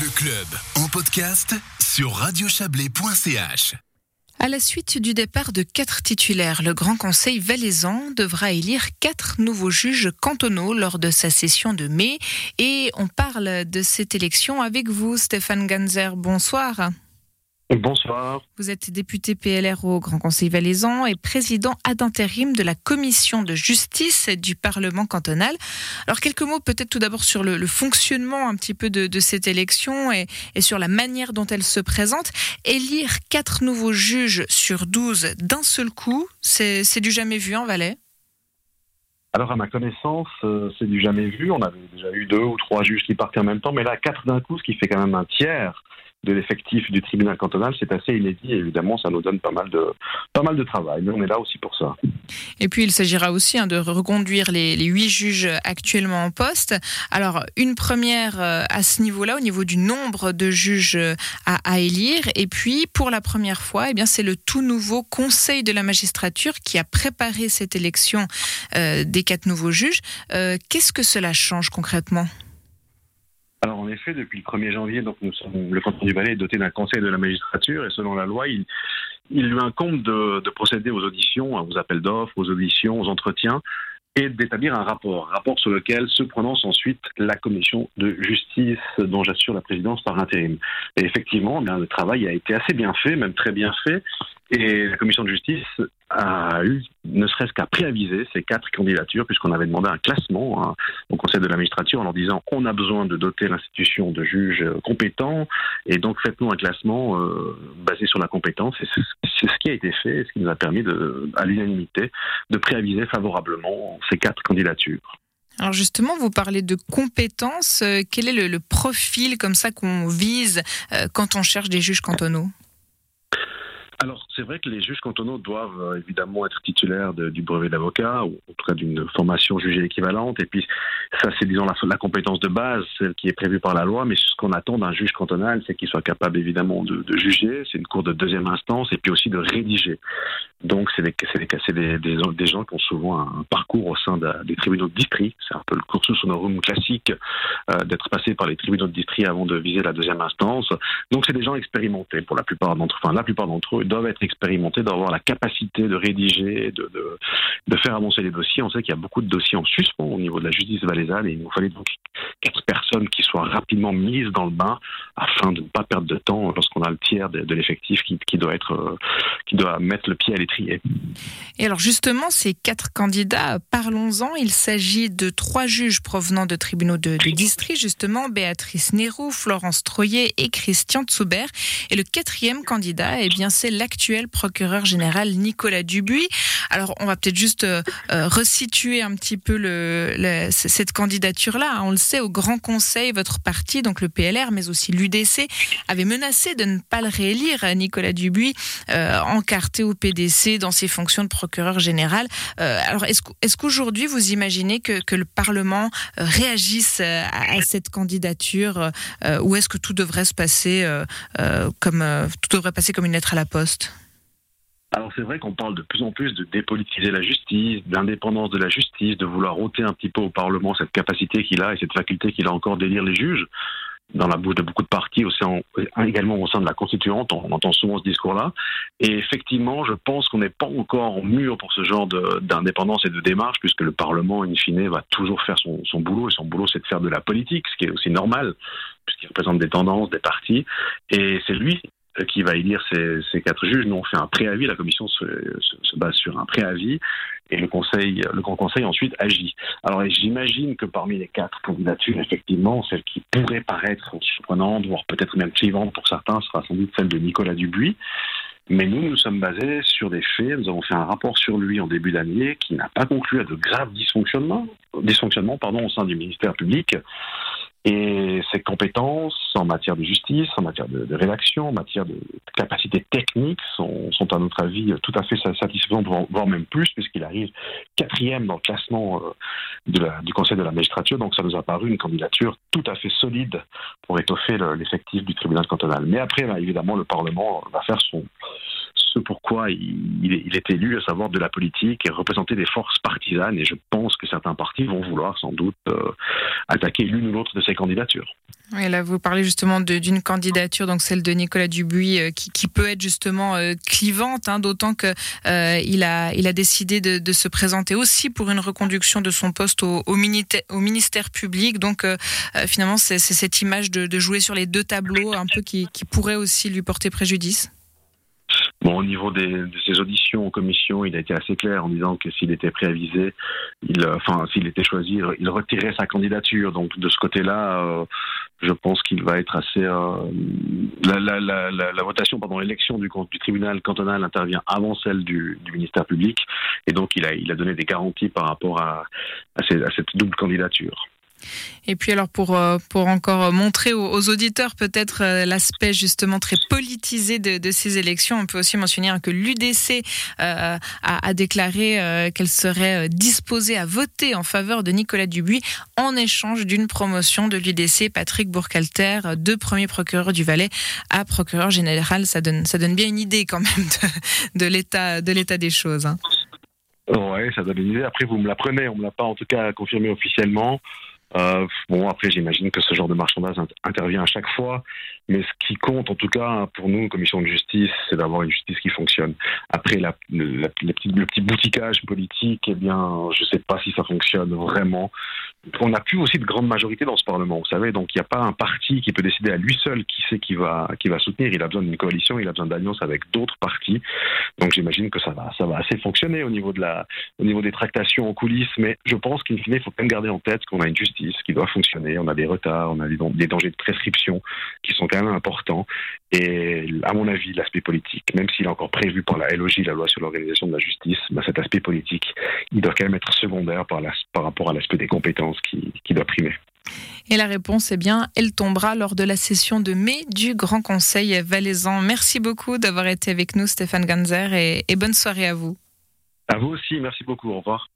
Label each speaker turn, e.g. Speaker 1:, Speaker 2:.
Speaker 1: Le club en podcast sur radiochablais.ch.
Speaker 2: À la suite du départ de quatre titulaires, le Grand Conseil valaisan devra élire quatre nouveaux juges cantonaux lors de sa session de mai. Et on parle de cette élection avec vous, Stéphane Ganzer. Bonsoir.
Speaker 3: Bonsoir.
Speaker 2: Vous êtes député PLR au Grand Conseil valaisan et président ad intérim de la commission de justice du Parlement cantonal. Alors quelques mots peut-être tout d'abord sur le, fonctionnement un petit peu de, cette élection et, sur la manière dont elle se présente. Élire quatre nouveaux juges sur douze d'un seul coup, c'est du jamais vu en Valais?
Speaker 3: Alors à ma connaissance, euh, c'est du jamais vu. On avait déjà eu deux ou trois juges qui partaient en même temps, mais là quatre d'un coup, ce qui fait quand même un tiers de l'effectif du tribunal cantonal, c'est assez inédit. évidemment, ça nous donne pas mal de pas mal de travail. Mais on est là aussi pour ça.
Speaker 2: Et puis, il s'agira aussi hein, de reconduire les, huit juges actuellement en poste. Alors, une première euh, à ce niveau-là, au niveau du nombre de juges euh, à, élire. Et puis, pour la première fois, eh c'est le tout nouveau Conseil de la magistrature qui a préparé cette élection euh, des quatre nouveaux juges. Qu'est-ce que cela change concrètement?
Speaker 3: Alors en effet, depuis le 1er janvier, donc nous sommes, le canton du Valais est doté d'un conseil de la magistrature et selon la loi, il, lui incombe de, de procéder aux auditions, aux appels d'offres, aux auditions, aux entretiens et d'établir un rapport, rapport sur lequel se prononce ensuite la commission de justice dont j'assure la présidence par intérim. Et effectivement, eh le travail a été assez bien fait, même très bien fait, et la commission de justice a eu, ne serait-ce qu'à préaviser ces quatre candidatures, puisqu'on avait demandé un classement hein, au Conseil de la magistrature en leur disant on a besoin de doter l'institution de juges compétents, et donc faites-nous un classement euh, basé sur la compétence. Et c'est ce qui a été fait, ce qui nous a permis, à l'unanimité, de préaviser favorablement ces quatre candidatures.
Speaker 2: Alors justement, vous parlez de compétences. Euh, quel est le, profil comme ça qu'on vise euh, quand on cherche des juges cantonaux?
Speaker 3: Alors, c'est vrai que les juges cantonaux doivent euh, évidemment être titulaires du brevet d'avocat ou en tout cas d'une formation jugée équivalente. Et puis, ça, c'est disons la, compétence de base, celle qui est prévue par la loi. Mais ce qu'on attend d'un juge cantonal, c'est qu'il soit capable évidemment de, juger. C'est une cour de deuxième instance et puis aussi de rédiger. Donc, c'est des, des, des, des, gens qui ont souvent un parcours au sein des tribunaux de district. C'est un peu le cursus honorum classique euh, d'être passé par les tribunaux de district avant de viser la deuxième instance. Donc, c'est des gens expérimentés pour la plupart d'entre, enfin, la plupart d'entre eux doivent être expérimentés, doivent avoir la capacité de rédiger, de, faire avancer les dossiers. On sait qu'il y a beaucoup de dossiers en suspens au niveau de la justice valaisanne et il nous fallait donc quatre personnes qui soient rapidement mises dans le bain afin de ne pas perdre de temps lorsqu'on a le tiers de, l'effectif qui, doit être, euh, qui doit mettre le pied à l'étrier.
Speaker 2: Et alors justement, ces quatre candidats, parlons-en. Il s'agit de trois juges provenant de tribunaux de, district, justement, Béatrice Nérou, Florence Troyer et Christian Tsuber. Et le quatrième candidat, eh bien, c'est l'actuel procureur général Nicolas Dubuis. Alors, on va peut-être juste euh, euh, resituer un petit peu cette candidature-là. On le sait, au Grand Conseil, votre parti, donc le PLR, mais aussi l'UDC, avait menacé de ne pas le réélire, Nicolas Dubuis, euh, encarté au PDC dans ses fonctions de procureur général. alors, est-ce qu'aujourd'hui, vous imaginez que, que le Parlement réagisse à, cette candidature ou est-ce que tout devrait se passer comme tout devrait passer comme une lettre à la poste?
Speaker 3: Alors c'est vrai qu'on parle de plus en plus de dépolitiser la justice, d'indépendance de la justice, de vouloir ôter un petit peu au Parlement cette capacité qu'il a et cette faculté qu'il a encore d'élire les juges. Dans la bouche de beaucoup de partis, aussi également au sein de la constituante, on entend souvent ce discours-là. Et effectivement, je pense qu'on n'est pas encore mûr pour ce genre d'indépendance et de démarche, puisque le Parlement, in fine, va toujours faire son, son boulot. Et son boulot, c'est de faire de la politique, ce qui est aussi normal, puisqu'il représente des tendances, des partis. Et c'est lui qui va élire ces, ces, quatre juges. Nous, on fait un préavis, la commission se, se, base sur un préavis, et le Conseil, le Grand Conseil ensuite agit. Alors, j'imagine que parmi les quatre candidatures, effectivement, celle qui pourrait paraître surprenante, voire peut-être même suivante pour certains, sera sans doute celle de Nicolas Dubuis. Mais nous, nous sommes basés sur des faits. Nous avons fait un rapport sur lui en début d'année qui n'a pas conclu à de graves dysfonctionnements, dysfonctionnements pardon, au sein du ministère public. Et ses compétences en matière de justice, en matière de, rédaction, en matière de capacité technique sont, à notre avis tout à fait satisfaisantes, voire même plus, puisqu'il arrive quatrième dans le classement euh, du Conseil de la magistrature. Donc ça nous a paru une candidature tout à fait solide pour étoffer l'effectif du tribunal cantonal. Mais après, évidemment, le Parlement va faire son, ce pourquoi il, est élu, à savoir de la politique et représenter des forces partisanes. Et je pense que certains partis vont vouloir sans doute euh, attaquer l'une ou l'autre de ces candidatures.
Speaker 2: Là, vous parlez justement d'une candidature, donc celle de Nicolas Dubuis, euh, qui, peut être justement euh, clivante, hein, d'autant que euh, il a, décidé de, se présenter aussi pour une reconduction de son poste au, ministère, public. Donc, finalement, c'est cette image de, jouer sur les deux tableaux, un peu qui pourrait aussi lui porter préjudice.
Speaker 3: Bon, au niveau des, de ses auditions en commission, il a été assez clair en disant que s'il était préavisé, il, euh, enfin, s'il était choisi, il retirait sa candidature. Donc, de ce côté-là, euh, je pense qu'il va être assez. Euh, la, votation, pardon, l'élection du, du, tribunal cantonal intervient avant celle du, ministère public, et donc il a, il a donné des garanties par rapport à cette double candidature.
Speaker 2: Et puis alors pour, euh, pour encore montrer aux, auditeurs peut-être euh, l'aspect justement très politisé de, ces élections, on peut aussi mentionner que l'UDC euh, a, déclaré qu'elle serait disposée à voter en faveur de Nicolas Dubuis en échange d'une promotion de l'UDC Patrick Bourcalter, deux premiers procureurs du Valais à procureur général. Ça donne, ça donne bien une idée quand même de, de l'état des choses. Hein.
Speaker 3: Ouais, ça donne une idée. Après, vous me l'apprenez, on me l'a pas en tout cas confirmé officiellement. Euh, bon, après, j'imagine que ce genre de marchandage intervient à chaque fois, mais ce qui compte, en tout cas, pour nous, commission de justice, c'est d'avoir une justice qui fonctionne. Après, le petit bouticage politique, eh bien, je ne sais pas si ça fonctionne vraiment. On n'a plus aussi de grande majorité dans ce Parlement, vous savez, donc il n'y a pas un parti qui peut décider à lui seul qui sait qui va, qui va soutenir. Il a besoin d'une coalition, il a besoin d'alliance avec d'autres partis. Donc j'imagine que ça va, ça va assez fonctionner au niveau, de la, au niveau des tractations en coulisses, mais je pense qu'il faut quand même garder en tête qu'on a une justice qui doit fonctionner. On a des retards, on a des, dangers de prescription qui sont quand même importants. Et à mon avis, l'aspect politique, même s'il est encore prévu par la LOJ, la loi sur l'organisation de la justice, bah, cet aspect politique, il doit quand même être secondaire par, par rapport à l'aspect des compétences qui, qui doit primer.
Speaker 2: Et la réponse, est bien, elle tombera lors de la session de mai du Grand Conseil valaisan. Merci beaucoup d'avoir été avec nous, Stéphane Ganzer, et bonne soirée à vous.
Speaker 3: À vous aussi, merci beaucoup, au revoir.